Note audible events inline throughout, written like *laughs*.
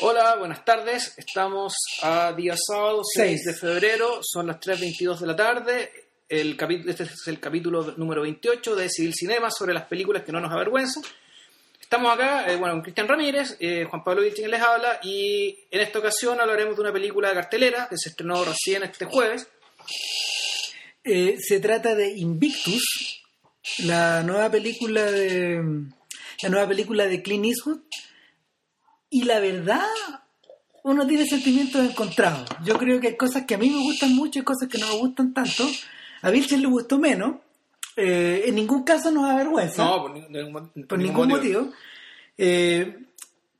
Hola, buenas tardes. Estamos a día sábado 6 Seis. de febrero, son las 3.22 de la tarde. El este es el capítulo número 28 de Civil Cinema sobre las películas que no nos avergüenzan. Estamos acá, eh, bueno, con Cristian Ramírez, eh, Juan Pablo Vilchen les habla y en esta ocasión hablaremos de una película de cartelera que se estrenó recién este jueves. Eh, se trata de Invictus, la nueva película de la nueva película de Clint Eastwood. Y la verdad, uno tiene sentimientos encontrados. Yo creo que hay cosas que a mí me gustan mucho y cosas que no me gustan tanto. A Vilchen le gustó menos. Eh, en ningún caso nos avergüenza. No, por, ni- de ningún- por ningún motivo. Eh,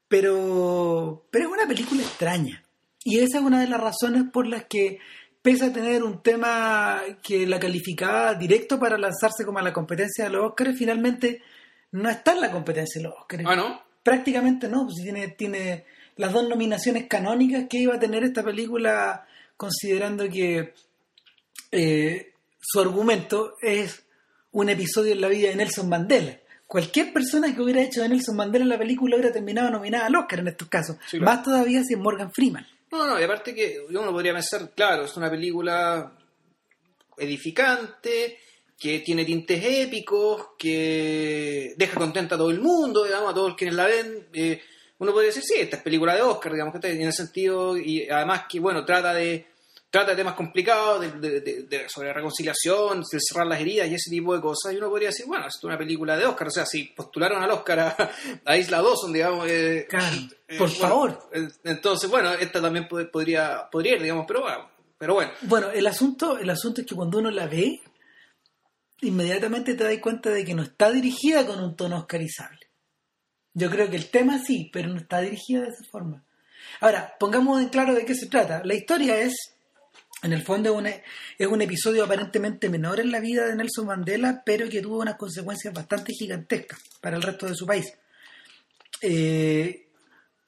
pero, pero es una película extraña. Y esa es una de las razones por las que, pese a tener un tema que la calificaba directo para lanzarse como a la competencia de los Oscars, finalmente no está en la competencia de los Oscars. Ah, ¿no? Prácticamente no, pues tiene, tiene las dos nominaciones canónicas que iba a tener esta película, considerando que eh, su argumento es un episodio en la vida de Nelson Mandela. Cualquier persona que hubiera hecho de Nelson Mandela en la película hubiera terminado nominada al Oscar en estos casos. Sí, claro. Más todavía si es Morgan Freeman. No, no, y aparte que uno podría pensar, claro, es una película edificante, que tiene tintes épicos, que deja contenta a todo el mundo, digamos, a todos quienes la ven. eh, uno podría decir, sí, esta es película de Oscar, digamos, que en el sentido, y además que, bueno, trata de trata de temas complicados, de, de- de- de- sobre reconciliación, de cerrar las heridas y ese tipo de cosas, y uno podría decir, bueno, esto es una película de Oscar, o sea, si postularon al Oscar a, *laughs* a Isla Dawson, digamos, eh, eh, por bueno, favor. Entonces, bueno, esta también pod- podría, podría ir, digamos, pero bueno, pero bueno. Bueno, el asunto, el asunto es que cuando uno la ve, inmediatamente te das cuenta de que no está dirigida con un tono oscarizable. Yo creo que el tema sí, pero no está dirigida de esa forma. Ahora, pongamos en claro de qué se trata. La historia es, en el fondo, es un, es un episodio aparentemente menor en la vida de Nelson Mandela, pero que tuvo unas consecuencias bastante gigantescas para el resto de su país. Eh,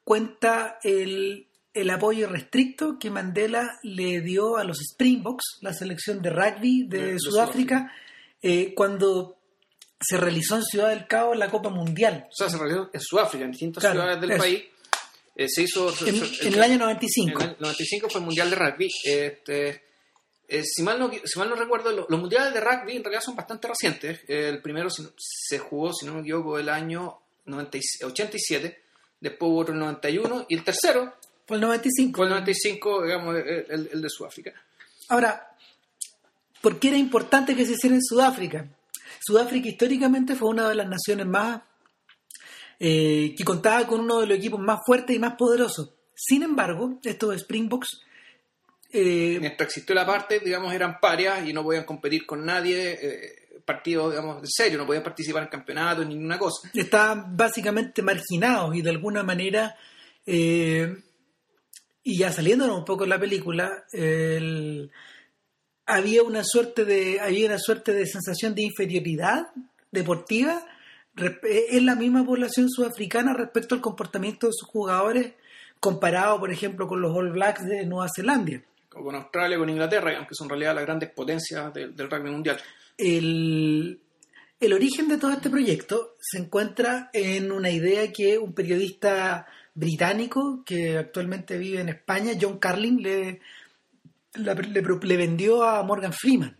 cuenta el, el apoyo restricto que Mandela le dio a los Springboks, la selección de rugby de, De- de Sudáfrica, eh, cuando se realizó en Ciudad del Cabo la Copa Mundial, O sea, se realizó en Sudáfrica, en distintas Claro, ciudades del eso. país. Eh, se hizo. en, se- en el año 95. En el 95 fue el Mundial de Rugby. Este, eh, si, mal no, si mal no recuerdo, lo- los mundiales de rugby en realidad son bastante recientes. Eh, el primero si se jugó, si no me equivoco, el año 90 y- 87. Después hubo otro en el 91. Y el tercero Fue el 95. fue el 95, digamos, el- el de Sudáfrica. Ahora, ¿por qué era importante que se hiciera en Sudáfrica? Sudáfrica históricamente fue una de las naciones más eh, que contaba con uno de los equipos más fuertes y más poderosos. Sin embargo, estos Springboks eh, Mientras existió la parte, digamos, eran parias y no podían competir con nadie. Eh, partidos, digamos, en serio, no podían participar en campeonatos ni ninguna cosa. estaban básicamente marginados y de alguna manera, y ya saliéndonos un poco de la película, el- había una suerte de había una suerte de sensación de inferioridad deportiva en la misma población sudafricana respecto al comportamiento de sus jugadores comparado, por ejemplo, con los All Blacks de Nueva Zelanda. O con Australia, con Inglaterra, digamos, que son en realidad las grandes potencias del, del rugby mundial. el, el origen de todo este proyecto se encuentra en una idea que un periodista británico que actualmente vive en España, John Carlin, le, la- le, le vendió a Morgan Freeman.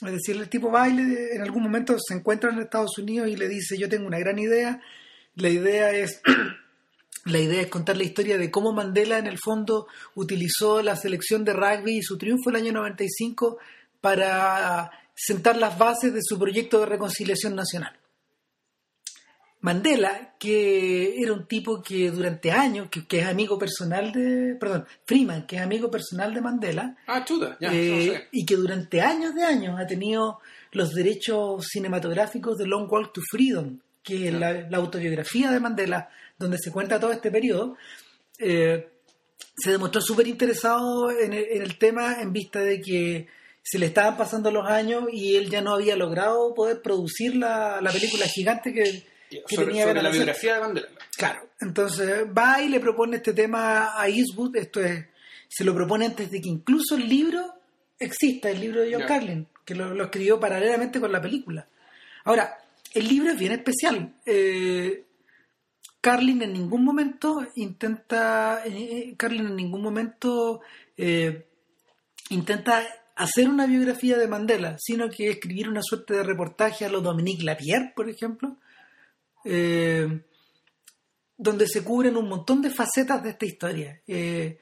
Es decir, el tipo va y en algún momento se encuentra en Estados Unidos y le dice, yo tengo una gran idea, la idea es... *clears throat* La idea es contar la historia de cómo Mandela en el fondo utilizó la selección de rugby y su triunfo el año 95 para sentar las bases de su proyecto de reconciliación nacional. Mandela, que era un tipo que durante años, que, que es amigo personal de, perdón, Freeman, que es amigo personal de Mandela, Ah, chuta, ya, eh, no sé. y que durante años de años ha tenido los derechos cinematográficos de Long Walk to Freedom, que es la, la autobiografía de Mandela, donde se cuenta todo este periodo, eh, se demostró súper interesado en el, en el tema en vista de que se le estaban pasando los años y él ya no había logrado poder producir la, la película gigante que, que sobre, tenía sobre ganas la biografía de Mandela. Claro, entonces va y le propone este tema a Eastwood, esto es, se lo propone antes de que incluso el libro exista, el libro de John. Carlin, que lo, lo escribió paralelamente con la película. Ahora, el libro es bien especial. Eh, Carlin en ningún momento intenta, eh, Carlin en ningún momento eh, intenta hacer una biografía de Mandela, sino que escribir una suerte de reportaje a los Dominique Lapierre, por ejemplo, eh, donde se cubren un montón de facetas de esta historia. Eh,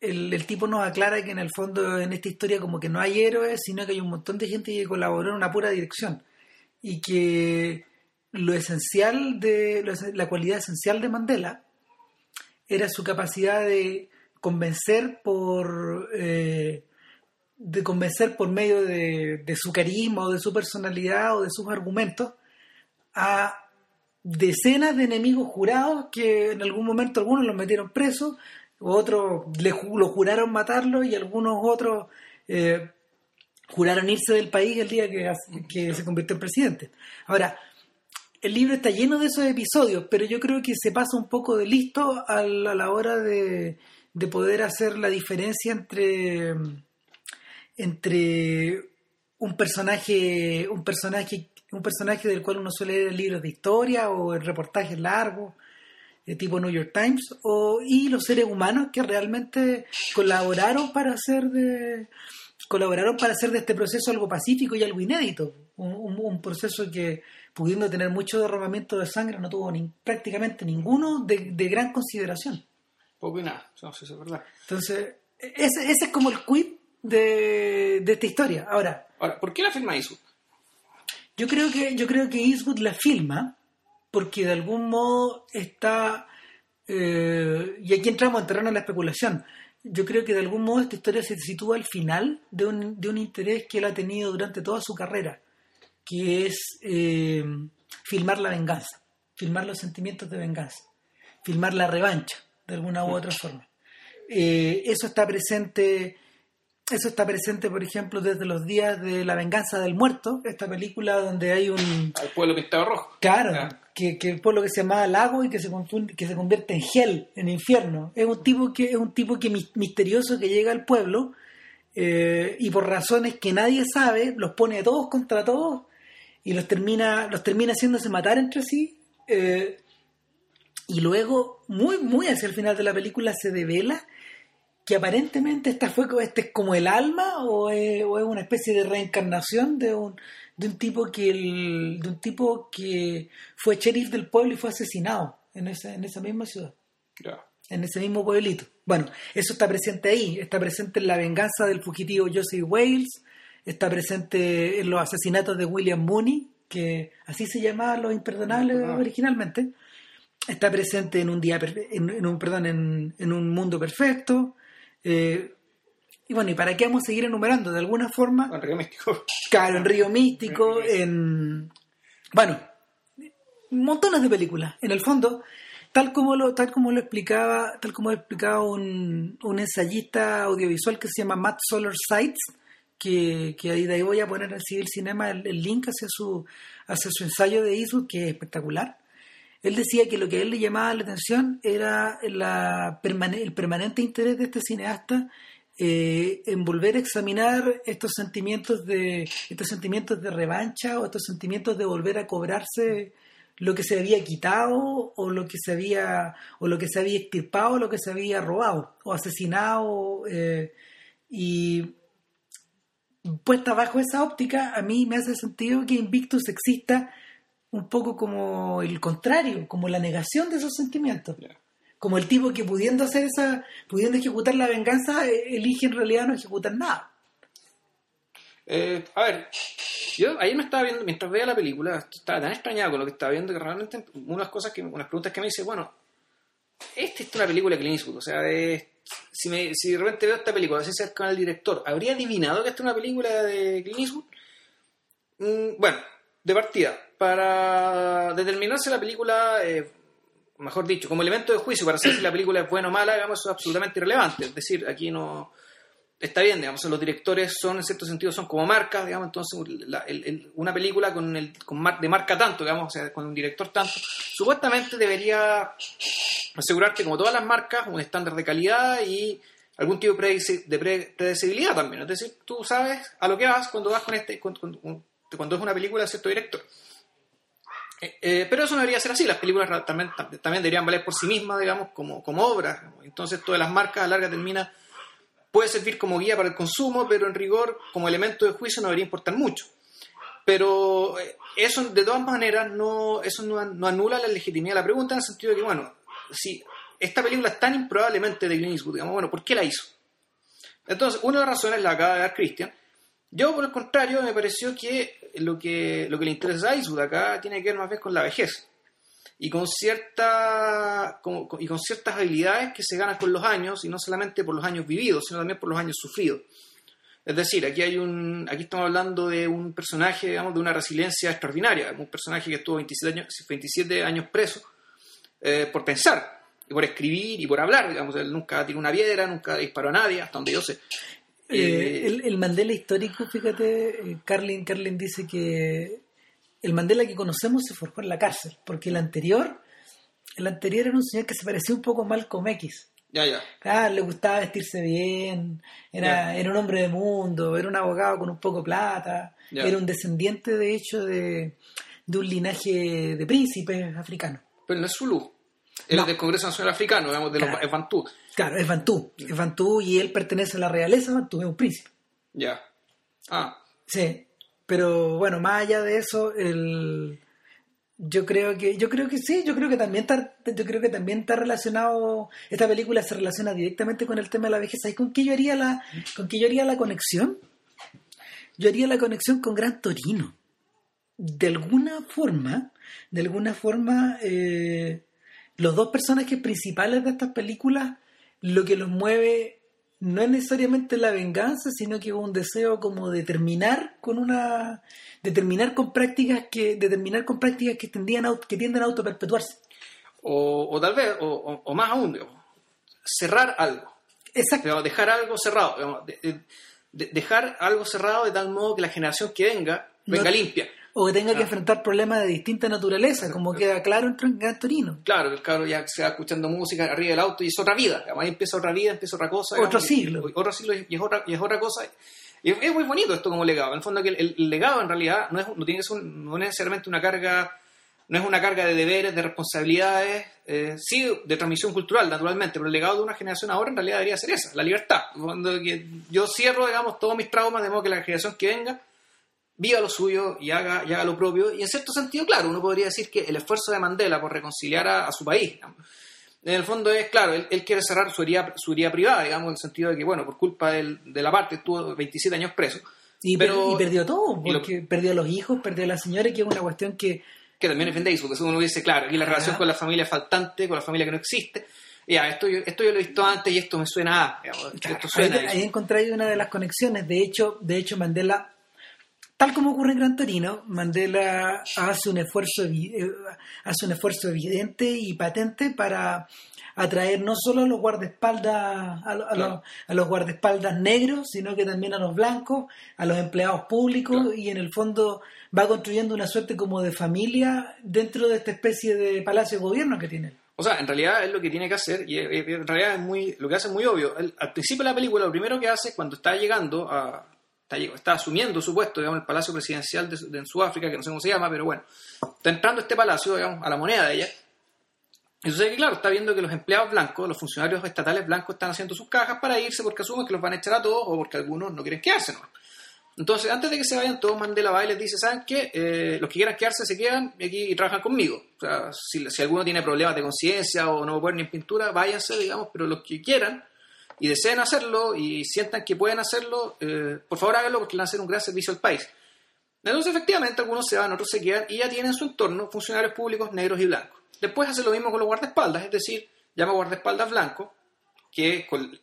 el, tipo nos aclara que en el fondo en esta historia como que no hay héroes, sino que hay un montón de gente que colaboró en una pura dirección y que lo esencial de la cualidad esencial de Mandela era su capacidad de convencer por eh, de convencer por medio de, de, su carisma o de su personalidad o de sus argumentos a decenas de enemigos jurados que en algún momento algunos los metieron presos, otros le, lo juraron matarlo y algunos otros eh, juraron irse del país el día que, se convirtió en presidente. Ahora, el libro está lleno de esos episodios, pero yo creo que se pasa un poco de listo a la, a la hora de, de poder hacer la diferencia entre entre un personaje, un personaje, un personaje del cual uno suele leer libros de historia o en reportajes largos, de tipo New York Times, o, y los seres humanos que realmente colaboraron para hacer de colaboraron para hacer de este proceso algo pacífico y algo inédito, un, un, proceso que pudiendo tener mucho derramamiento de sangre no tuvo ni, prácticamente ninguno de, de gran consideración. Poco y nada, no, eso es verdad. Entonces, ese, ese es como el quid de, de, esta historia. Ahora, Ahora, ¿por qué la filma Eastwood? Yo creo que yo creo que Eastwood la filma porque de algún modo está eh, y aquí entramos en terreno de la especulación. Yo creo que de algún modo esta historia se sitúa al final de un, de un interés que él ha tenido durante toda su carrera, que es eh, filmar la venganza, filmar los sentimientos de venganza, filmar la revancha, de alguna u otra forma. Eh, eso está presente eso está presente, por ejemplo, desde los días de La venganza del muerto, esta película donde hay un... Al pueblo pintado rojo. Claro, ah. que, que el pueblo que se llama Lago y que se, confunde, que se convierte en Hell, en infierno. Es un tipo que es un tipo que misterioso que llega al pueblo eh, y por razones que nadie sabe, los pone a todos contra todos y los termina, los termina haciéndose matar entre sí. Eh, y luego, muy, muy hacia el final de la película, se devela que aparentemente esta fue este es como el alma o es, o es, una especie de reencarnación de un, de un tipo que el, de un tipo que fue sheriff del pueblo y fue asesinado en esa, en esa misma ciudad. Yeah. En ese mismo pueblito. Bueno, eso está presente ahí, está presente en la venganza del fugitivo Joseph Wales, está presente en los asesinatos de William Mooney, que así se llamaban los imperdonables no, no. originalmente. Está presente en un día en, en un perdón en, en un mundo perfecto eh, y bueno, ¿y para qué vamos a seguir enumerando? De alguna forma. En Río Místico. Claro, en Río Místico, en. Bueno, montones de películas. En el fondo, tal como lo, tal como lo explicaba, tal como lo explicaba un, un ensayista audiovisual que se llama Matt Solar Sites, que, que ahí de ahí voy a poner en Civil Cinema el, el, link hacia su, hacia su ensayo de Eastwood, que es espectacular. Él decía que lo que a él le llamaba la atención era el permanente interés de este cineasta eh, en volver a examinar estos sentimientos de estos sentimientos de revancha o estos sentimientos de volver a cobrarse lo que se había quitado o lo que se había o lo que se había extirpado o lo que se había robado o asesinado eh, y puesta bajo esa óptica a mí me hace sentido que Invictus exista un poco como el contrario, como la negación de esos sentimientos. Yeah. Como el tipo que pudiendo hacer esa, pudiendo ejecutar la venganza, elige en realidad no ejecutar nada. Eh, a ver, yo ayer me estaba viendo, mientras veía la película, estaba tan extrañado con lo que estaba viendo que realmente unas cosas que, unas preguntas que me hice, bueno, esta es una película de Clint Eastwood, o sea, de, si, me, si de repente veo esta película, así cerca con el director, ¿habría adivinado que esta es una película de Clint Eastwood? Mm, bueno, de partida, para determinarse la película, eh, mejor dicho, como elemento de juicio para saber si la película es buena o mala, digamos, es absolutamente irrelevante. Es decir, aquí no está bien, digamos, los directores son, en cierto sentido, son como marcas, digamos, entonces la, el, una película con el, con mar, de marca tanto, digamos, o sea, con un director tanto, supuestamente debería asegurarte, como todas las marcas, un estándar de calidad y algún tipo de predecibilidad también. Es decir, tú sabes a lo que vas cuando vas con este, cuando es una película de cierto director. Eh, eh, pero eso no debería ser así, las películas también, tam- también deberían valer por sí mismas, digamos, como, como obras. Entonces, todas las marcas a larga termina puede servir como guía para el consumo, pero en rigor, como elemento de juicio, no debería importar mucho. Pero eh, eso, de todas maneras, no, eso no, no anula la legitimidad de la pregunta en el sentido de que, bueno, si esta película es tan improbablemente de Clint Eastwood, digamos, bueno, ¿por qué la hizo? Entonces, una de las razones la acaba de dar Christian. Yo, por el contrario, me pareció que lo que, lo que le interesa a Eastwood acá tiene que ver más bien con la vejez y con, cierta, y con ciertas habilidades que se ganan con los años, y no solamente por los años vividos, sino también por los años sufridos. Es decir, aquí hay un, aquí estamos hablando de un personaje, digamos, de una resiliencia extraordinaria, un personaje que estuvo 27 años, 27 años preso eh, por pensar, y por escribir y por hablar, digamos, él nunca tiró una piedra, nunca disparó a nadie, hasta donde yo sé. Eh, Eh, el, el Mandela histórico, fíjate, eh, Carlin, Carlin dice que el Mandela que conocemos se forjó en la cárcel, porque el anterior, el anterior era un señor que se parecía un poco a Malcolm X. ya, ya. Ah, le gustaba vestirse bien, era, Ya. era un hombre de mundo, era un abogado con un poco de plata, Ya. era un descendiente de hecho de, de un linaje de príncipes africanos. Pero no es Zulu. Él No. es del Congreso Nacional Africano, digamos, de los Claro. es Bantú. Claro, es Bantú, es Bantú y él pertenece a la realeza Bantú, es un príncipe. Ya. Ah, Sí, pero bueno, más allá de eso, el yo creo que yo creo que sí, yo creo que también está yo creo que también está relacionado esta película se relaciona directamente con el tema de la vejez. ¿Y con qué yo haría la con qué yo haría la conexión? Yo haría la conexión con Gran Torino. De alguna forma, de alguna forma eh, los dos personajes principales de estas películas lo que los mueve no es necesariamente la venganza, sino que un deseo como de terminar con una de terminar con prácticas que de terminar con prácticas que tendían a, que tienden a autoperpetuarse. o, o tal vez, o, o- o más aún, digamos, cerrar algo. Exacto. Digamos, dejar algo cerrado. digamos, de- de- de- dejar algo cerrado de tal modo que la generación que venga, venga No- limpia. O que tenga que enfrentar problemas de distinta naturaleza, como queda claro en Gran Torino. Claro, el cabro ya se va escuchando música arriba del auto y es otra vida. ahí empieza otra vida, empieza otra cosa. Otro digamos, siglo. y- Otro siglo y es otra, y es otra cosa. Y es, es muy bonito esto como legado. En el fondo que el, el legado en realidad no, es, no tiene que ser un- no es necesariamente una carga, no es una carga de deberes, de responsabilidades, eh, sí de transmisión cultural, naturalmente, pero el legado de una generación ahora en realidad debería ser esa, la libertad. Que yo cierro, digamos, todos mis traumas, de modo que la generación que venga viva lo suyo y haga, y haga lo propio. Y en cierto sentido, claro, uno podría decir que el esfuerzo de Mandela por reconciliar a, a su país, digamos, en el fondo es, claro, él, él quiere cerrar su herida, su herida privada, digamos, en el sentido de que, bueno, por culpa del- de la parte estuvo 27 años preso, Y, Pero- y perdió todo, y lo- porque perdió a los hijos, perdió a la señora, que es una cuestión que que también es Vin Diesel, porque uno dice, claro, aquí la relación con la familia faltante, con la familia que no existe, ya, esto yo, esto yo lo he visto antes y esto me suena a, digamos, Claro, esto ahí, suena a eso. ahí encontré una de las conexiones. De hecho, de hecho Mandela, tal como ocurre en Gran Torino, Mandela hace un esfuerzo eh, hace un esfuerzo evidente y patente para atraer no solo a los guardaespaldas a, lo- a los, a los guardaespaldas negros, sino que también a los blancos, a los empleados públicos Claro. y en el fondo va construyendo una suerte como de familia dentro de esta especie de palacio de gobierno que tiene. O sea, en realidad es lo que tiene que hacer, y en realidad es muy, lo que hace es muy obvio. Al principio de la película, lo primero que hace cuando está llegando a. Está, está asumiendo su puesto, digamos, el palacio presidencial de, en Sudáfrica, que no sé cómo se llama, pero bueno, está entrando este palacio, digamos, a la moneda de ella. Y sucede claro, está viendo que los empleados blancos, los funcionarios estatales blancos, están haciendo sus cajas para irse porque asumen que los van a echar a todos o porque algunos no quieren quedarse, ¿no? Entonces, antes de que se vayan, todos Mandela va y les dice, ¿saben qué? Eh, los que quieran quedarse se quedan aquí y trabajan conmigo. O sea, si, si alguno tiene problemas de conciencia o no pueden ni en pintura, váyanse, digamos, pero los que quieran y deseen hacerlo y sientan que pueden hacerlo, eh, por favor háganlo porque le van a hacer un gran servicio al país. Entonces, efectivamente, algunos se van, otros se quedan y ya tienen en su entorno funcionarios públicos negros y blancos. Después hace lo mismo con los guardaespaldas, es decir, llama guardaespaldas blancos que, con-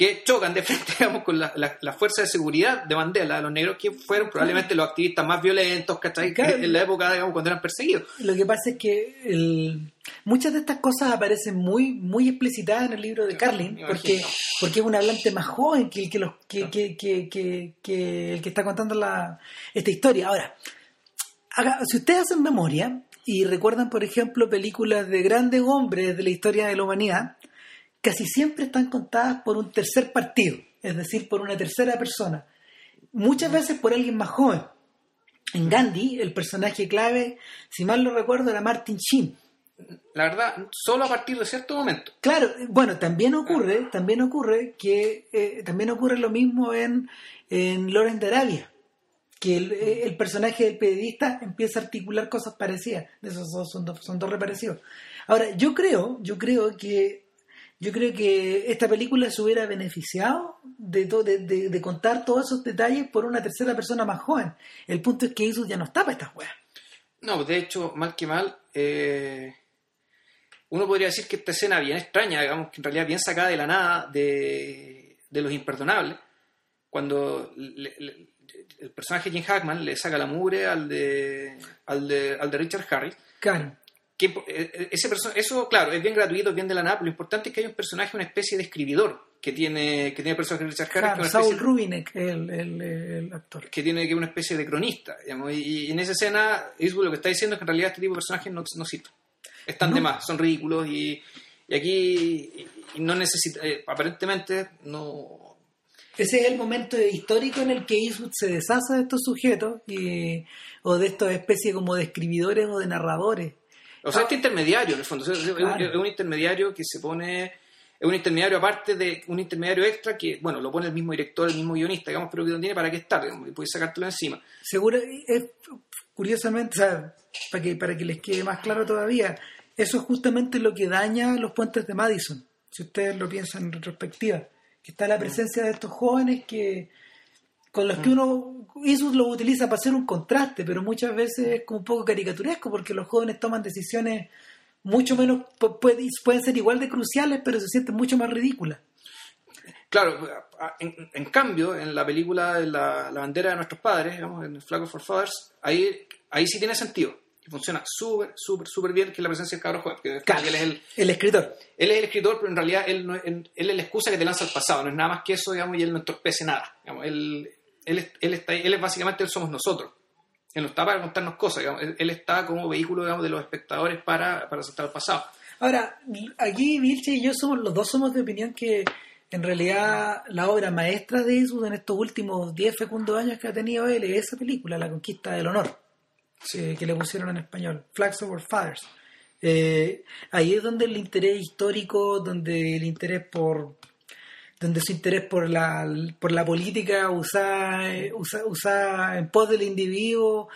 que chocan de frente *laughs* digamos, con la, la, la fuerza de seguridad de Mandela, los negros que fueron probablemente los activistas más violentos ¿cachai? Claro. en la época digamos, cuando eran perseguidos. Lo que pasa es que el- muchas de estas cosas aparecen muy muy explicitadas en el libro de Carlin, porque, porque es un hablante más joven que el que, los, que, que, que, que- que el que está contando la, esta historia. Ahora, haga- si ustedes hacen memoria y recuerdan, por ejemplo, películas de grandes hombres de la historia de la humanidad, casi siempre están contadas por un tercer partido, es decir, por una tercera persona, muchas veces por alguien más joven. En Gandhi, el personaje clave, si mal no recuerdo, era Martin Sheen. La verdad, solo a partir de cierto momento. Claro, bueno, también ocurre, también ocurre que eh, también ocurre lo mismo en, en Loren de Arabia, que el, eh, el personaje del periodista empieza a articular cosas parecidas. Esos dos son, dos, son dos reparecidos. Ahora, yo creo, yo creo que yo creo que esta película se hubiera beneficiado de, to- de, de- de contar todos esos detalles por una tercera persona más joven. El punto es que Isus ya no está para estas weas. No, de hecho, mal que mal, eh, uno podría decir que esta escena bien extraña, digamos, que en realidad bien sacada de la nada de, de los imperdonables, cuando le- le- el personaje Jim Hackman le saca la mugre al de, al de, al de Richard Harris, Claro. Que eh, ese perso- eso, claro, es bien gratuito, es bien de la nada, pero lo importante es que hay un personaje, una especie de escribidor que tiene, que tiene personaje de Richard Harris, Claro, Saul Rubinek, el, el, el actor. que tiene que una especie de cronista, digamos, y, y en esa escena Eastwood lo que está diciendo es que en realidad este tipo de personajes no, no sirven. Están No. de más, son ridículos y, y aquí y no necesita, eh, aparentemente no... Ese es el momento histórico en el que Eastwood se deshace de estos sujetos y, o de estas especies como de escribidores o de narradores. O sea, Ah. este intermediario, en el fondo, es, un- Claro. es un intermediario que se pone... Es un intermediario aparte de un intermediario extra que, bueno, lo pone el mismo director, el mismo guionista, digamos, pero que no tiene para qué estar, digamos, y puedes sacártelo encima. Seguro, es, curiosamente, o sea, para que, para que les quede más claro todavía, eso es justamente lo que daña los puentes de Madison, si ustedes lo piensan en retrospectiva, que está la presencia de estos jóvenes que con los que uno Eastwood lo utiliza para hacer un contraste, pero muchas veces es como un poco caricaturesco porque los jóvenes toman decisiones mucho menos, pu- puede- pueden ser igual de cruciales, pero se sienten mucho más ridículas. Claro, en, en cambio, en la película de la, la bandera de nuestros padres, digamos, en Flag for Fathers, ahí, ahí sí tiene sentido. Y funciona súper, súper, súper bien que la presencia del cabro joven. porque Claro. él, es el, El escritor. él es el escritor, pero en realidad él, no es, él, él es la excusa que te lanza al pasado. No es nada más que eso, digamos, y él no entorpece nada. Digamos, él, él, es- él, está, él es básicamente, él somos nosotros. Él no está para contarnos cosas, digamos. Él, él está como vehículo, digamos, de los espectadores para, para saltar al pasado. Ahora, aquí Vilche y yo somos, los dos somos de opinión que en realidad la obra maestra de Eastwood en estos últimos 10 fecundos años que ha tenido él es esa película, La Conquista del Honor, que, que le pusieron en español, Flags Over Fathers. Eh, ahí es donde el interés histórico, donde el interés por donde su interés por la por la política usada usa, usa en pos del individuo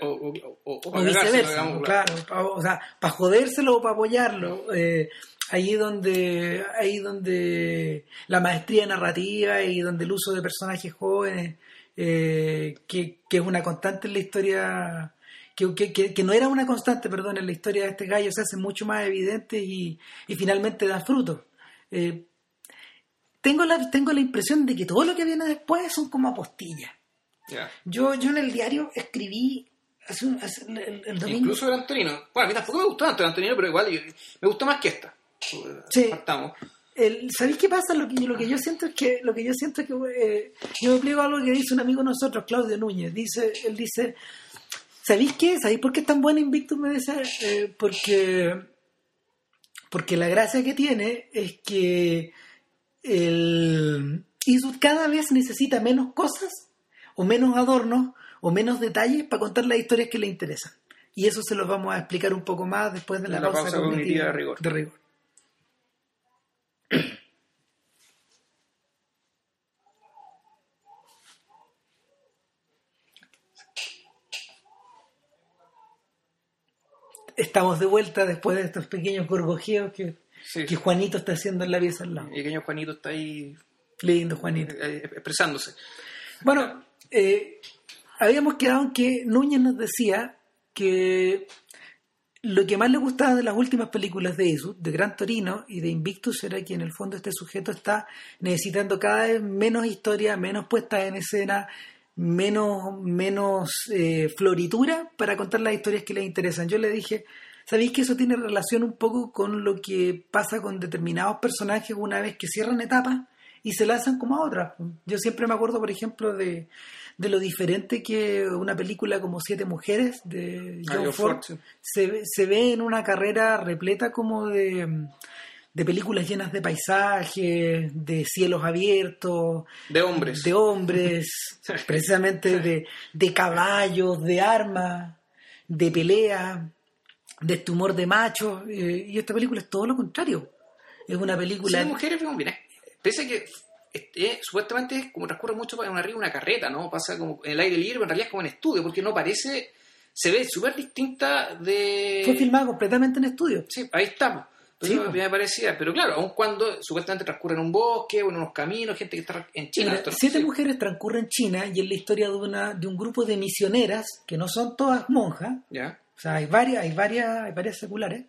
O, viceversa, claro, o sea, para jodérselo o para apoyarlo, eh, ahí donde ahí donde la maestría narrativa y donde el uso de personajes jóvenes, eh, que, que es una constante en la historia, que, que, que- no era una constante, perdón, en la historia de este gallo, se hace mucho más evidente y, y finalmente da frutos. Eh, tengo la, tengo la impresión de que todo lo que viene después son como apostillas. ya. Yo, yo en el diario escribí hace un- hace- el, el domingo. Incluso el Antonino. Bueno, a mí tampoco me gustó tanto el Antonino, pero igual yo- me gustó más que esta. Sí. Partamos. El, ¿Sabéis qué pasa? Lo que, lo que yo siento es que, lo que yo siento es que eh, yo me explico algo que dice un amigo de nosotros, Claudio Núñez. Dice, él dice, ¿sabéis qué? ¿Sabéis por qué es tan buena Invictus? Me dice, eh, porque, porque la gracia que tiene es que el Eastwood cada vez necesita menos cosas, o menos adornos, o menos detalles para contar las historias que le interesan. Y eso se los vamos a explicar un poco más después de la, La pausa, pausa cognitiva de rigor. De rigor. Estamos de vuelta después de estos pequeños gorgojeos que, Sí. que Juanito está haciendo en la pieza al lado. Mi pequeño Juanito está ahí Lindo, Juanito. eh, expresándose. Bueno, eh, habíamos quedado en que Núñez nos decía que lo que más le gustaba de las últimas películas de Eastwood, de Gran Torino y de Invictus, era que en el fondo este sujeto está necesitando cada vez menos historia, menos puestas en escena, menos, menos eh, floritura para contar las historias que le interesan. Yo le dije, ¿sabéis que eso tiene relación un poco con lo que pasa con determinados personajes una vez que cierran etapas y se lanzan como a otras? Yo siempre me acuerdo, por ejemplo, de, de lo diferente que una película como Siete Mujeres de Ah, John Ford se, ve- se ve en una carrera repleta como de, de películas llenas de paisajes, de cielos abiertos, De hombres. de hombres, *laughs* precisamente de, de caballos, de armas, de pelea, de este humor de machos. eh, y esta película es todo lo contrario. Es una Sí, película... de mujeres, pero mira, pese a que este, supuestamente es como transcurre mucho en arriba una carreta, ¿no? Pasa como en el aire libre, pero en realidad es como en estudio, porque no parece, se ve súper distinta de... Fue filmada completamente en estudio. Sí, ahí estamos. Sí, me parecía, pero claro, aun cuando supuestamente transcurre en un bosque o en unos caminos, gente que está en China. Mira, esto no siete mujeres transcurren en China y es la historia de, una, de un grupo de misioneras que no son todas monjas, Ya, o sea, hay varias, hay varias, hay varias seculares,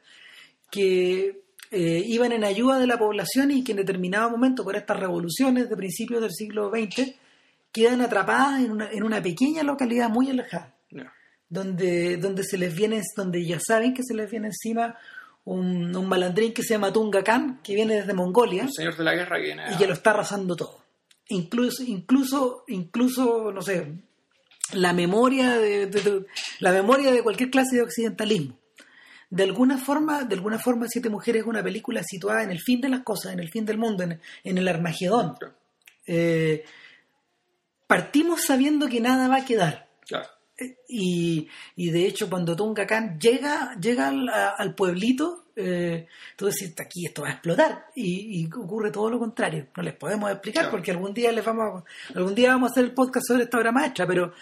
que eh, iban en ayuda de la población y que en determinado momento, por estas revoluciones de principios del siglo XX, quedan atrapadas en una, en una pequeña localidad muy alejada, donde, donde se les viene, donde ya saben que se les viene encima un, un malandrín que se llama Tunga Khan, que viene desde Mongolia Un señor de la guerra que viene y que lo está arrasando todo. Incluso, incluso, incluso, no sé, la memoria de, de- de- la memoria de cualquier clase de occidentalismo. De alguna forma, de alguna forma, Siete Mujeres es una película situada en el fin de las cosas, en el fin del mundo, en, en el Armagedón. Claro, Eh, partimos sabiendo que nada va a quedar. claro. Eh, Y, y de hecho, cuando Tunga Khan llega, llega al, a- al pueblito, eh, tú decís, aquí esto va a explotar. Y, y ocurre todo lo contrario. No les podemos explicar Claro. porque algún día les vamos a, algún día vamos a hacer el podcast sobre esta obra maestra, pero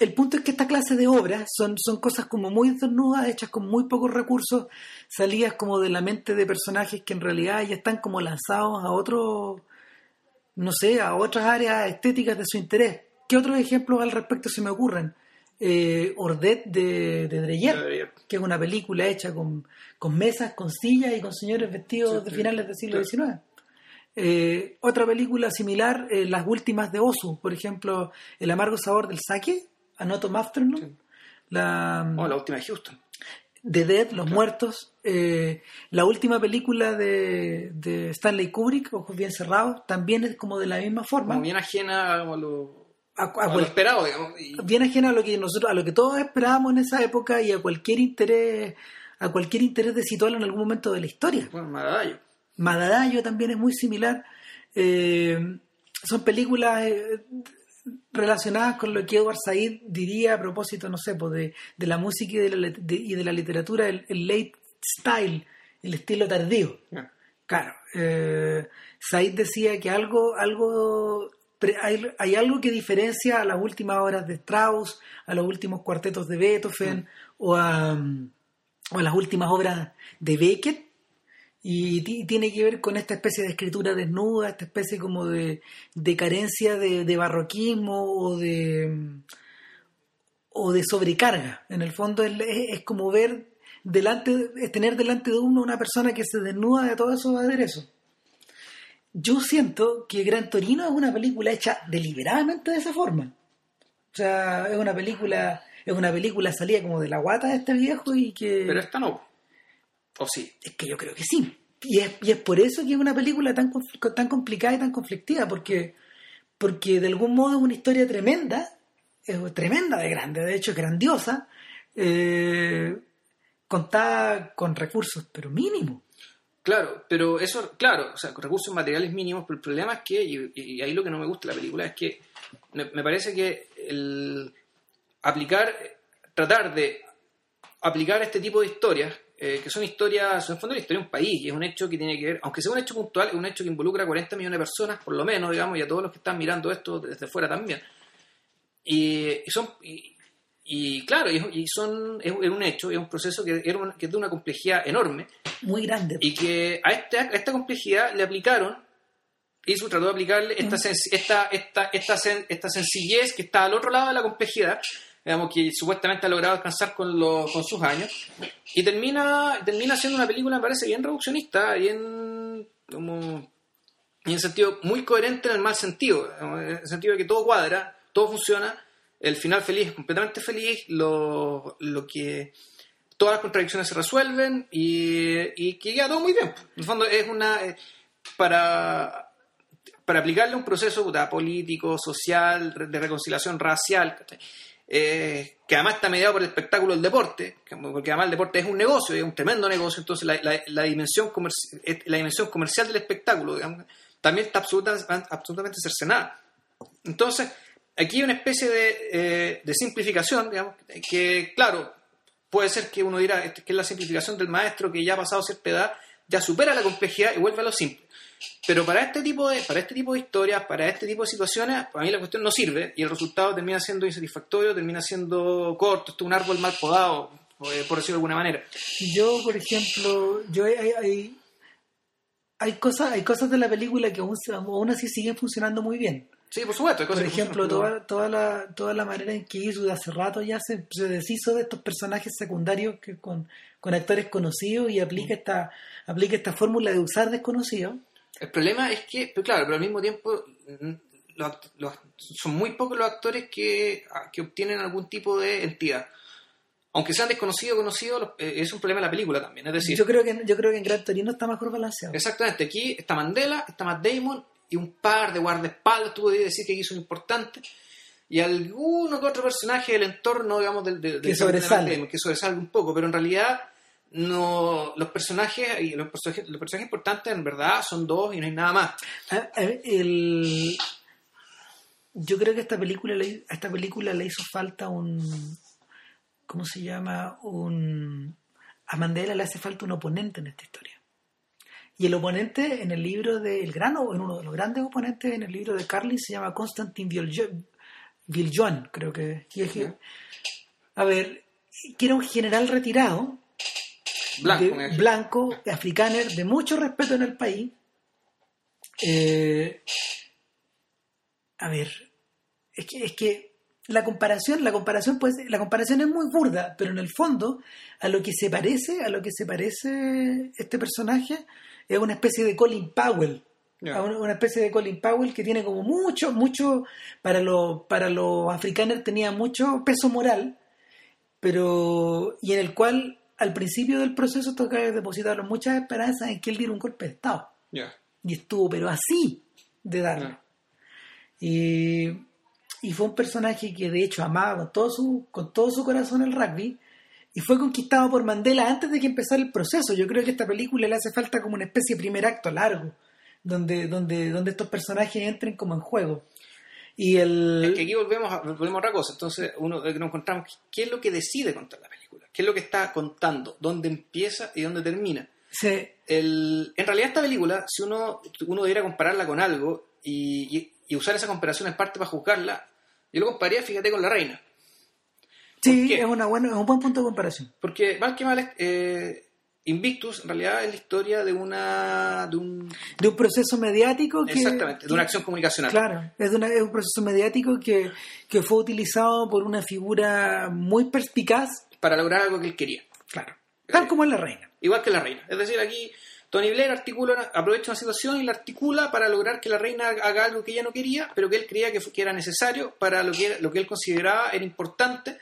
el punto es que esta clase de obras son, son cosas como muy desnudas, hechas con muy pocos recursos, salidas como de la mente de personajes que en realidad ya están como lanzados a otro, no sé, a otras áreas estéticas de su interés. ¿Qué otros ejemplos al respecto se me ocurren? Eh, Ordet de, de Dreyer, Dreyer. que es una película hecha con, con mesas, con sillas y con señores vestidos Sí, de finales del siglo. XIX. Eh, otra película similar, eh, las últimas de Osu, por ejemplo, El amargo sabor del sake, A Not of Afternoon, Sí. la, Oh, la última de Houston. The Dead, Los Muertos, eh, la última película de, de Stanley Kubrick, Ojos Bien Cerrados, también es como de la misma forma. Como bien ajena a lo, A- a a cual- lo esperado, digamos. y- bien ajena a lo que nosotros, a lo que todos esperábamos en esa época y a cualquier interés, a cualquier interés de situarlo en algún momento de la historia. bueno, Madadayo. Madadayo también es muy similar. Eh, son películas eh, relacionadas con lo que Edward Said diría a propósito, no sé, pues de, de la música y de la, de- y de la literatura, el, el late style, el estilo tardío. Claro, eh, Said decía que algo, algo, hay, algo que diferencia a las últimas obras de Strauss, a los últimos cuartetos de Beethoven o, a, las últimas obras de Beckett y ti- tiene que ver con esta especie de escritura desnuda, esta especie como de, carencia de, barroquismo o de o de sobrecarga. En el fondo es, como ver delante, es tener delante de uno una persona que se desnuda de todos esos aderezos. Yo siento que Gran Torino es una película hecha deliberadamente de esa forma. O sea, es una película, es una película salida como de la guata de este viejo y que Pero esta no. O sí. es que yo creo que sí. Y es, y es por eso que es una película tan, tan complicada y tan conflictiva, porque, porque de algún modo es una historia tremenda, es tremenda de grande, de hecho es grandiosa, eh, contada con recursos, pero mínimos. Claro, pero eso, claro, o sea, recursos materiales mínimos, pero el problema es que, y, y ahí lo que no me gusta de la película es que me, parece que el aplicar, tratar de aplicar este tipo de historias, eh, que son historias, en fondo la historia de un país, y es un hecho que tiene que ver, aunque sea un hecho puntual, es un hecho que involucra a 40 millones de personas, por lo menos, digamos, y a todos los que están mirando esto desde fuera también. Y, son, y claro, y, son, es, un hecho, es un proceso que, era una- que es de una complejidad enorme, Muy grande. y que a esta, a esta complejidad le aplicaron, Eastwood trató de aplicarle esta, sen- esta, esta, esta, sen- esta sencillez que está al otro lado de la complejidad, digamos que supuestamente ha logrado alcanzar con, los con sus años, y termina, termina siendo una película, me parece, bien reduccionista, bien como en sentido muy coherente en el mal sentido, en el sentido de que todo cuadra, todo funciona, el final feliz es completamente feliz, lo, lo que todas las contradicciones se resuelven y, y que queda todo muy bien. En el fondo es una eh, para para aplicarle un proceso puta, político, social, de reconciliación racial, eh, que además está mediado por el espectáculo del deporte, porque además el deporte es un negocio, es un tremendo negocio, entonces la, la, la dimensión, comerci la dimensión comercial del espectáculo digamos, también está absolutamente, absolutamente cercenada. Entonces, aquí hay una especie de, eh, de simplificación, digamos, que claro, puede ser que uno dirá que es la simplificación del maestro que ya ha pasado cierta edad, ya supera la complejidad y vuelve a lo simple. Pero para este tipo de, para este tipo de historias, para este tipo de situaciones, para mí la cuestión no sirve y el resultado termina siendo insatisfactorio, termina siendo corto, esto es un árbol mal podado, eh, por decirlo de alguna manera. Yo, por ejemplo, yo hay, hay, hay cosas, hay cosas de la película que aún, aún así siguen funcionando muy bien. Sí, por supuesto. Por ejemplo, toda, toda, la, toda la manera en que hizo hace rato ya se, se deshizo de estos personajes secundarios que con, con actores conocidos y aplica esta, aplica esta fórmula de usar desconocidos. El problema es que, pero claro, pero al mismo tiempo los, los, son muy pocos los actores que, que, obtienen algún tipo de entidad. Aunque sean desconocidos o conocidos, es un problema de la película también. Es decir, yo creo que yo creo que en Gran Torino está mejor balanceado. Exactamente, aquí está Mandela, está Matt Damon y un par de guardaespaldas, tú podrías decir que aquí son importantes, y alguno que otro personaje del entorno, digamos, del, del, que, sobresale. De que sobresale un poco, pero en realidad no los personajes y los personajes, los personajes importantes en verdad son dos y no hay nada más. Ah, el, yo creo que esta película le, a esta película le hizo falta un ¿cómo se llama? un a Mandela le hace falta un oponente en esta historia. Y el oponente en el libro de El Grano, en uno de los grandes oponentes en el libro de Carlin se llama Constantin Viljoen, creo que. A ver, que era un general retirado, blanco, de, blanco africaner, de mucho respeto en el país. Eh, a ver, es que, es que la comparación, la comparación, pues, la comparación es muy burda, pero en el fondo, a lo que se parece, a lo que se parece este personaje, es una especie de Colin Powell. Yeah. Una especie de Colin Powell que tiene como mucho, mucho, para los para los africanos tenía mucho peso moral, pero, y en el cual al principio del proceso toca depositaron muchas esperanzas en que él diera un golpe de Estado. Yeah. Y estuvo, pero así, de darlo. Yeah. Y, y, fue un personaje que de hecho amaba con todo su, con todo su corazón el rugby y fue conquistado por Mandela antes de que empezara el proceso. Yo creo que a esta película le hace falta como una especie de primer acto largo, donde, donde, donde estos personajes entren como en juego. Y el... Es que aquí volvemos a, volvemos a otra cosa. Entonces, uno nos encontramos, ¿qué es lo que decide contar la película? ¿Qué es lo que está contando? ¿Dónde empieza y dónde termina? Sí. El, en realidad esta película, si uno, uno debiera compararla con algo y, y, y usar esa comparación en parte para juzgarla, yo lo compararía, fíjate, con La Reina. Sí, es, una buena, es un buen punto de comparación. Porque, mal que mal, eh, Invictus en realidad es la historia de una de un, de un proceso mediático que, exactamente de una acción comunicacional. Claro es, de una, es un proceso mediático que, que, fue utilizado por una figura muy perspicaz para lograr algo que él quería. Claro tal como es la reina. Igual que la reina. Es decir aquí Tony Blair articula, aprovecha una situación y la articula para lograr que la reina haga algo que ella no quería pero que él creía que, que era necesario para lo que, lo que él consideraba era importante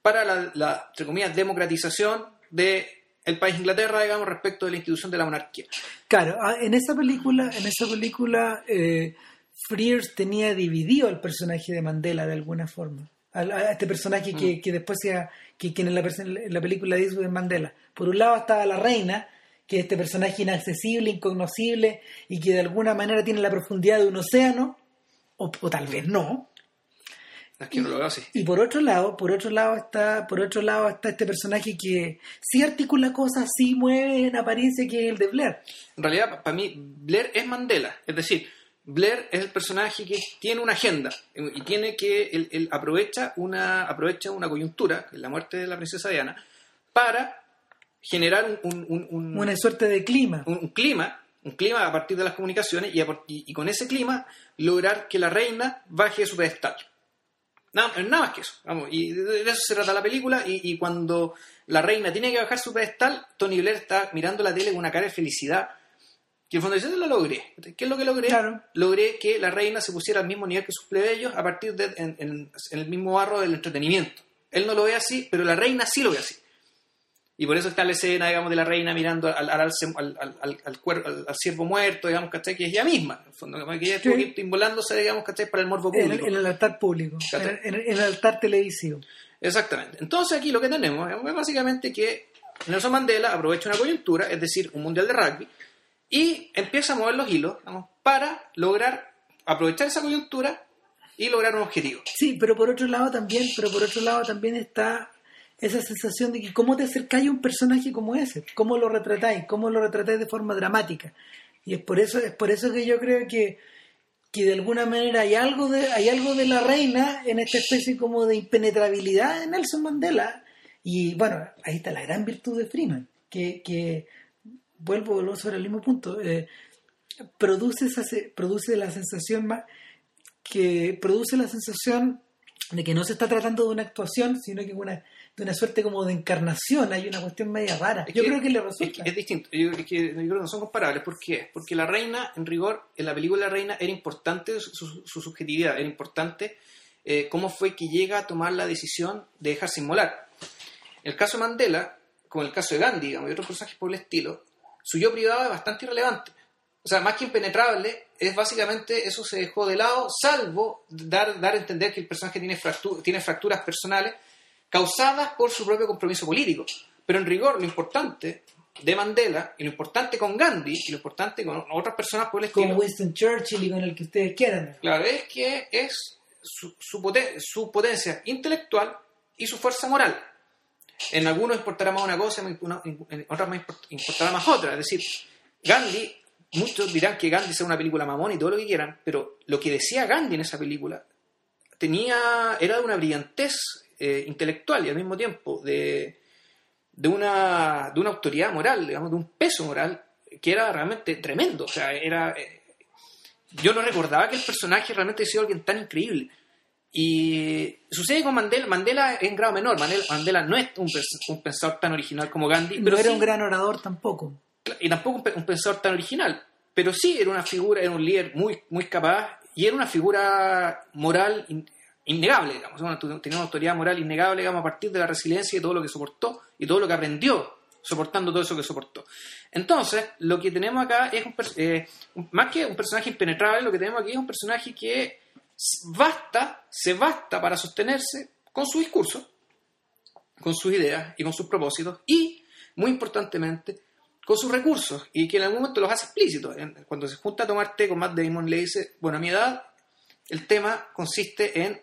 para la, la entre comillas democratización de el país Inglaterra, digamos, respecto de la institución de la monarquía. Claro, en esa película, en esa película, eh, Frears tenía dividido al personaje de Mandela de alguna forma. A, a este personaje que, mm. que después sea, que, que en, la, en la película dice de Mandela. Por un lado estaba la reina, que es este personaje inaccesible, incognoscible, y que de alguna manera tiene la profundidad de un océano, o, o tal vez no. Es que no lo veo así. Y por otro lado, por otro lado está, por otro lado está este personaje que sí articula cosas, sí mueve en apariencia que es el de Blair. En realidad, para mí, Blair es Mandela. Es decir, Blair es el personaje que tiene una agenda y tiene que él, él aprovecha una aprovecha una coyuntura, la muerte de la princesa Diana, para generar un, un, un una suerte de clima, un, clima, un clima a partir de las comunicaciones y, a, y, y con ese clima lograr que la reina baje de su pedestal. Nada, nada, más que eso. Vamos, y de eso se trata la película. Y, y, cuando la reina tiene que bajar su pedestal, Tony Blair está mirando la tele con una cara de felicidad. Que en fondo dice, lo logré. ¿Qué es lo que logré? Claro. Logré que la reina se pusiera al mismo nivel que sus plebeyos a partir de en, en, en el mismo barro del entretenimiento. Él no lo ve así, pero la reina sí lo ve así. Y por eso está la escena, digamos, de la reina mirando al, al, al, al, al, ciervo muerto, digamos, ¿cachai? Que es ella misma, en el fondo, como que ella estuvo Sí. inmolándose, digamos, ¿cachai? Para el morbo En, público. en el altar público, en- en el altar televisivo. Exactamente. Entonces aquí lo que tenemos es básicamente que Nelson Mandela aprovecha una coyuntura, es decir, un mundial de rugby, y empieza a mover los hilos digamos, para lograr aprovechar esa coyuntura y lograr un objetivo. Sí, pero por otro lado también, pero por otro lado también está esa sensación de que cómo te acercáis a un personaje como ese, cómo lo retratáis, cómo lo retratáis de forma dramática. Y es por eso, es por eso que yo creo que, que de alguna manera hay algo de, hay algo de la reina en esta especie como de impenetrabilidad de Nelson Mandela. Y bueno, ahí está la gran virtud de Freeman, que, vuelvo, vuelvo sobre el mismo punto, eh, produce, esa, produce la sensación más, que produce la sensación de que no se está tratando de una actuación, sino que una, de una suerte como de encarnación, hay una cuestión media rara. Es Yo que- creo que le Es, resulta. que es distinto. Yo, es que, yo creo que no son comparables. ¿Por qué? Porque la reina, en rigor, en la película La Reina era importante su, su- su subjetividad, era importante eh, cómo fue que llega a tomar la decisión de dejarse inmolar. En el caso de Mandela, como el caso de Gandhi digamos, y otros personajes por el estilo, su yo privado es bastante irrelevante. O sea, más que impenetrable, es básicamente eso se dejó de lado, salvo dar, dar a entender que el personaje tiene, fractu- tiene fracturas personales causadas por su propio compromiso político. Pero en rigor, lo importante de Mandela, y lo importante con Gandhi, y lo importante con otras personas por el estilo, Con Winston Churchill y con el que ustedes quieran. claro, es que es su, su, poten- su potencia intelectual y su fuerza moral. En algunos importará más una cosa, en una- en otras más import- importará más otra. Es decir, Gandhi, muchos dirán que Gandhi es una película mamón y todo lo que quieran, pero lo que decía Gandhi en esa película tenía era de una brillantez eh, intelectual y al mismo tiempo de, de, una, de una autoridad moral, digamos, de un peso moral que era realmente tremendo. O sea, era... eh, yo no recordaba que el personaje realmente haya sido alguien tan increíble. Y sucede con Mandela, Mandela en grado menor, Mandela, Mandela no es un, un pensador tan original como Gandhi, No pero era sí- un gran orador tampoco. y tampoco un, un pensador tan original, pero sí era una figura, era un líder muy, muy capaz y era una figura moral innegable, digamos, una- tenía una autoridad moral innegable, digamos, a partir de la resiliencia y todo lo que soportó y todo lo que aprendió soportando todo eso que soportó. Entonces, lo que tenemos acá es un, eh, más que un personaje impenetrable, lo que tenemos aquí es un personaje que basta, se basta para sostenerse con su discurso, con sus ideas y con sus propósitos y, muy importantemente, con sus recursos y que en algún momento los hace explícitos. Cuando se junta a tomar té con Matt Damon le dice, bueno, a mi edad el tema consiste en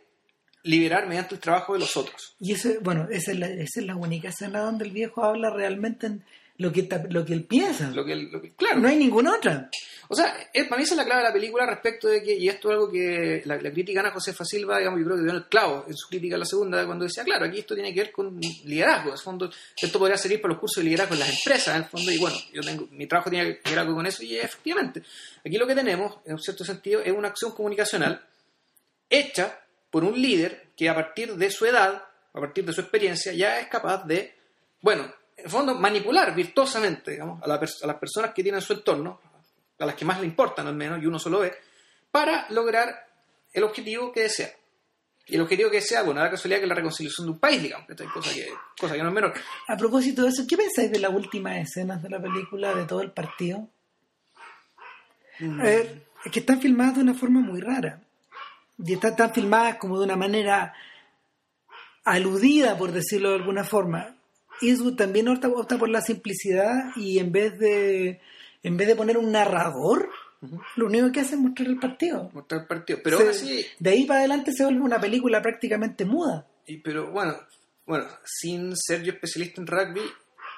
liberar mediante el trabajo de los otros. Y eso, bueno, esa es, la, esa es la única escena donde el viejo habla realmente en lo que, lo que él piensa. Lo que, lo que- claro, No hay ninguna otra. O sea, para mí esa es la clave de la película respecto de que, y esto es algo que la, la crítica Ana Josefa Silva, digamos, yo creo que dio en el clavo en su crítica a la segunda, cuando decía, claro, aquí esto tiene que ver con liderazgo, en el fondo, esto podría servir para los cursos de liderazgo en las empresas, en el fondo, y bueno, yo tengo, mi trabajo tiene que ver algo con eso, y efectivamente, aquí lo que tenemos, en un cierto sentido, es una acción comunicacional hecha por un líder que a partir de su edad, a partir de su experiencia, ya es capaz de, bueno, en el fondo, manipular virtuosamente, digamos, a, la a las personas que tienen su entorno, a las que más le importan al menos, y uno solo ve, para lograr el objetivo que desea. Y el objetivo que desea, bueno, la casualidad que es la reconciliación de un país, digamos, ¿cachai? cosa que, cosa que no es menor. A propósito de eso, ¿qué pensáis de las últimas escenas de la película, de todo el partido? Mm. A ver, es que están filmadas de una forma muy rara. Y están, están filmadas como de una manera aludida, por decirlo de alguna forma. Eastwood también opta, opta por la simplicidad y en vez de en vez de poner un narrador, lo único que hace es mostrar el partido. Mostrar el partido. Pero Se- así, de ahí para adelante se vuelve una película prácticamente muda. y, pero bueno, bueno, sin ser yo especialista en rugby,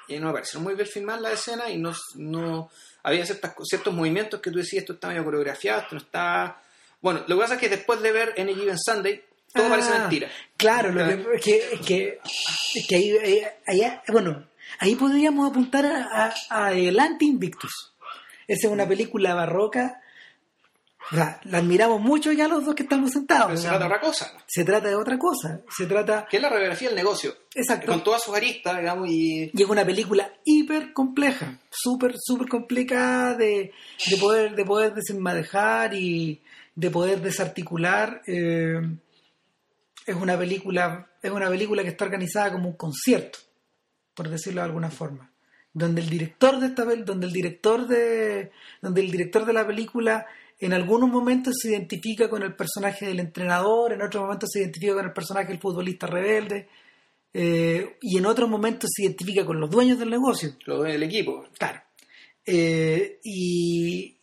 y no me pareció muy bien filmar la escena y no, no había ciertas, ciertos movimientos que tú decías, esto está medio coreografiado, esto no está... Bueno, lo que pasa es que después de ver Any Given Sunday, todo Ah, parece mentira. Claro, lo Claro. que, es que, es que, ahí, ahí- ahí- bueno, ahí podríamos apuntar a, a, a El Anti-Invictus. Esa es una película barroca. La, la admiramos mucho ya los dos que estamos sentados. Pero se digamos. trata de otra cosa. Se trata de otra cosa. Se trata. que es la radiografía del negocio. Exacto. Con todas sus aristas, digamos, y... Y es una película hiper compleja, súper, súper complicada de, de poder, de poder desenmadejar y de poder desarticular. eh, es una película, es una película que está organizada como un concierto. por decirlo de alguna forma. Donde el director de esta donde el director de donde el director de la película en algunos momentos se identifica con el personaje del entrenador, en otros momentos se identifica con el personaje del futbolista rebelde, eh, y en otros momentos se identifica con los dueños del negocio. Lo del equipo. Claro. Eh, y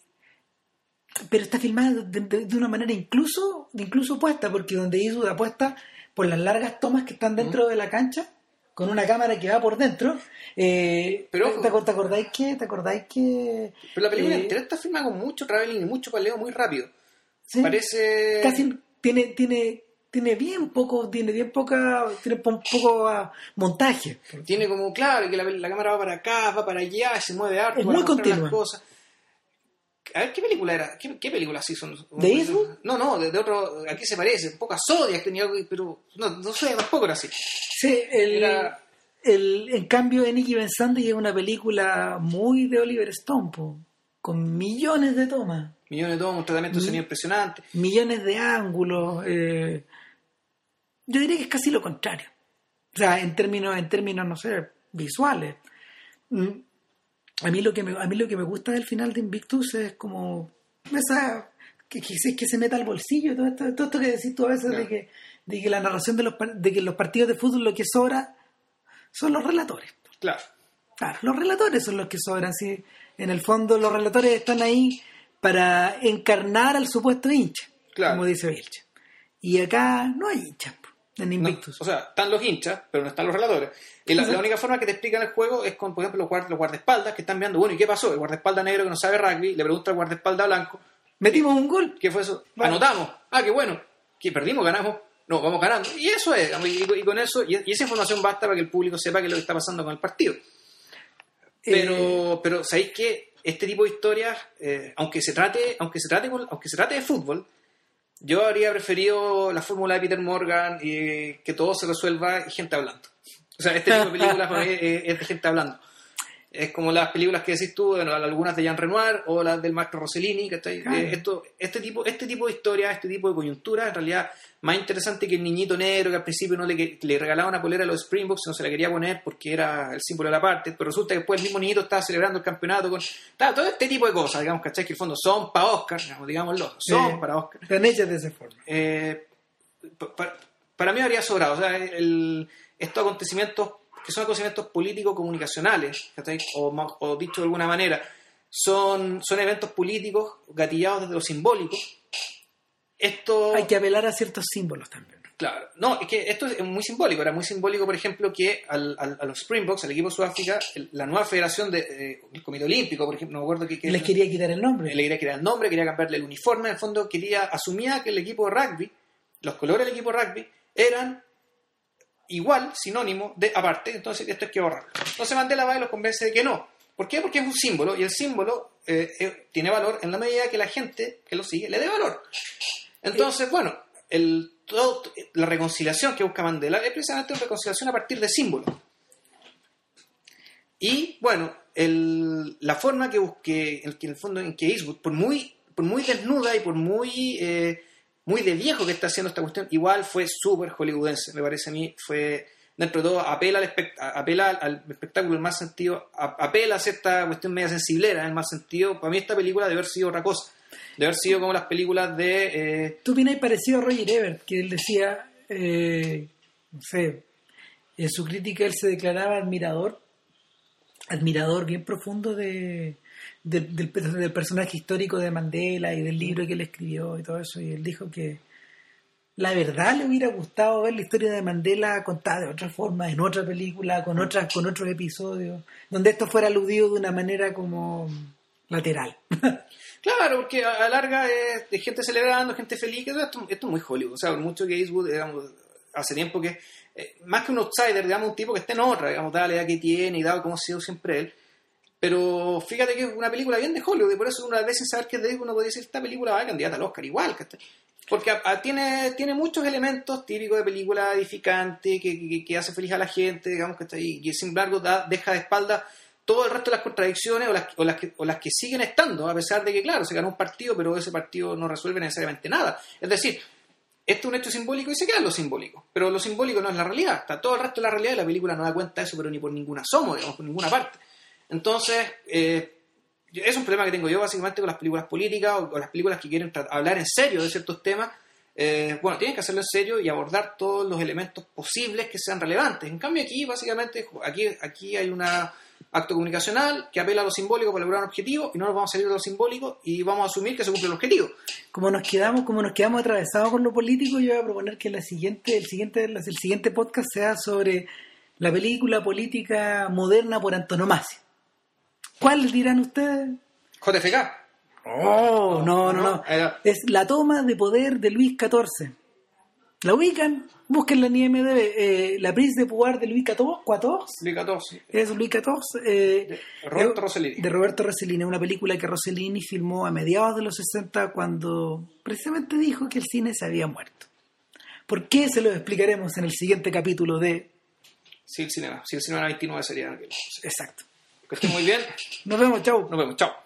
pero está filmada de, de- de una manera incluso incluso opuesta porque donde Eastwood apuesta por las largas tomas que están dentro de la cancha con una cámara que va por dentro eh, Pero, ¿te, acordáis que te acordáis que Pero la película eh, entera está filmada con mucho traveling y mucho paleo muy rápido. sí, Parece. casi tiene tiene tiene bien poco tiene bien poca tiene po- poco ah, montaje Tiene como, claro, que la, la cámara va para acá, va para allá, se mueve harto. Es muy continua. las cosas. A ver, ¿qué película era? ¿Qué, qué película así son? ¿De Eastwood? No, no, de, de otro. ¿A qué se parece? Un poco a Zodiac tenía algo, pero no, no sé, tampoco era así. Sí, el, Era- el- en cambio, Nicky Ben Sandy es una película muy de Oliver Stone, po, con millones de tomas, Millones de tomos, un tratamiento de Mm. sonido impresionante. millones de ángulos. eh, yo diría que es casi lo contrario. O sea, en términos, en términos, no sé, visuales. A mí lo que me, a mí lo que me gusta del final de Invictus es como esa que, que, se- que se meta al bolsillo todo esto, todo esto que decís tú a veces de que, de que la narración de los de que los partidos de fútbol lo que sobra son los relatores. Claro. Claro, los relatores son los que sobran. Sí. En el fondo, los relatores están ahí para encarnar al supuesto hincha, Claro. como dice Vilche. Y acá no hay hinchas en No, Invictus. o sea, están los hinchas, pero no están los relatores. Y la, la única forma que te explican el juego es con, por ejemplo, los, guard- los guardaespaldas que están viendo, bueno, ¿y qué pasó? El guardaespaldas negro que no sabe rugby le pregunta al guardaespaldas blanco, Metimos un gol. ¿qué fue eso? Anotamos. Ah, qué bueno. ¿Qué perdimos? ¿Ganamos? No, vamos ganando. Y eso es. Y, y con eso, y, y esa información basta para que el público sepa qué es lo que está pasando con el partido. Pero, Eh, pero ¿sabéis que este tipo de historias, eh, aunque se trate, aunque se trate, aunque se trate de fútbol, yo habría preferido la fórmula de Peter Morgan y que todo se resuelva y gente hablando. O sea, este tipo de películas *laughs* para mí es, es de gente hablando. Es como las películas que decís tú, bueno, algunas de Jean Renoir o las del maestro Rossellini, ¿cachai? Claro. Eh, esto, este, tipo, este tipo de historias, este tipo de coyunturas, en realidad, más interesante que el niñito negro que al principio no le, que- le regalaba una polera a los Springboks, no se la quería poner porque era el símbolo de la parte, pero resulta que después el mismo niñito estaba celebrando el campeonato con... todo este tipo de cosas, digamos, ¿cachai? Que en el fondo son para Oscar, digámoslo, son eh, para Oscar. Están hechas de esa forma. Eh, pa- pa- para mí habría sobrado. O sea, el- estos acontecimientos, que son acontecimientos político-comunicacionales, ¿cachai? o, o dicho de alguna manera, son, son eventos políticos gatillados desde lo simbólico. Esto, Hay que apelar a ciertos símbolos también. claro, no, es que esto es muy simbólico. Era muy simbólico, por ejemplo, que al- al- a los Springboks, al equipo de Sudáfrica, el- la nueva federación del Comité Olímpico, por ejemplo, no me acuerdo que, que- Les quería quitar el nombre. le quería crear el nombre, quería cambiarle el uniforme, en el fondo quería, asumía que el equipo de rugby, los colores del equipo de rugby, eran igual, sinónimo de aparte, entonces esto hay que borrarlo. Entonces Mandela va y los convence de que no. ¿Por qué? Porque es un símbolo y el símbolo eh, eh, tiene valor en la medida que la gente que lo sigue le dé valor. Entonces, bueno, el, todo- la reconciliación que busca Mandela es precisamente una reconciliación a partir de símbolos. Y bueno, el- la forma que busque, en que en el fondo en que Eastwood, por muy, por muy desnuda y por muy, eh, muy de viejo que está haciendo esta cuestión, igual fue súper hollywoodense, me parece a mí, fue dentro de todo, apela al, apela al, espectáculo en más sentido, apela a cierta cuestión media sensiblera en más sentido, para mí esta película debe haber sido otra cosa, debe haber sido como las películas de... eh, Tú opinas parecido a Roger Ebert, que él decía, eh, no sé, en su crítica él se declaraba admirador, admirador bien profundo de, del- del, del personaje histórico de Mandela y del libro que él escribió y todo eso, y él dijo que la verdad le hubiera gustado ver la historia de Mandela contada de otra forma, en otra película, con otras, con otros episodios, donde esto fuera aludido de una manera como lateral. *laughs* Claro, porque a a larga es de gente celebrando, gente feliz, esto, esto es muy Hollywood. O sea, mucho que Eastwood, digamos, hace tiempo que, eh, más que un outsider, digamos, un tipo que está en otra, digamos, dada la edad que tiene y dado cómo ha sido siempre él. Pero fíjate que es una película bien de Hollywood, y por eso una vez sin saber qué es de uno podría decir, esta película va a candidata al Oscar igual. Porque tiene, tiene muchos elementos típicos de película edificante, que, que, que hace feliz a la gente, digamos, que está ahí, y sin embargo da- deja de espalda todo el resto de las contradicciones o las, o, las que, que siguen estando, a pesar de que, claro, se ganó un partido, pero ese partido no resuelve necesariamente nada. Es decir, esto es un hecho simbólico y se queda en lo simbólico. Pero lo simbólico no es la realidad. Está todo el resto de la realidad y la película no da cuenta de eso, pero ni por ninguna asomo, digamos, por ninguna parte. Entonces, eh, es un problema que tengo yo básicamente con las películas políticas o con las películas que quieren hablar en serio de ciertos temas. Eh, bueno, tienen que hacerlo en serio y abordar todos los elementos posibles que sean relevantes. En cambio, aquí, básicamente, aquí, aquí hay un acto comunicacional que apela a lo simbólico para lograr un objetivo y no nos vamos a salir de lo simbólico y vamos a asumir que se cumple el objetivo. Como nos quedamos, como nos quedamos atravesados con lo político, yo voy a proponer que la siguiente, el siguiente, el siguiente podcast sea sobre la película política moderna por antonomasia. ¿Cuál dirán ustedes? JFK. Oh, no, no, no. Es la toma de poder de Luis XIV. ¿La ubican? Búsquenla en IMDb. Eh, la prise de pouvoir de Luis XIV. Luis XIV. Es Luis XIV. eh, De Roberto Rossellini. De Roberto Rossellini, una película que Rossellini filmó a mediados de los 60 cuando precisamente dijo que el cine se había muerto. ¿Por qué? Se lo explicaremos en el siguiente capítulo de... Sí, el cinema. Sí, el cinema 29 sería aquel. Exacto. Que esté muy bien. Nos vemos, chao. Nos vemos. Chao.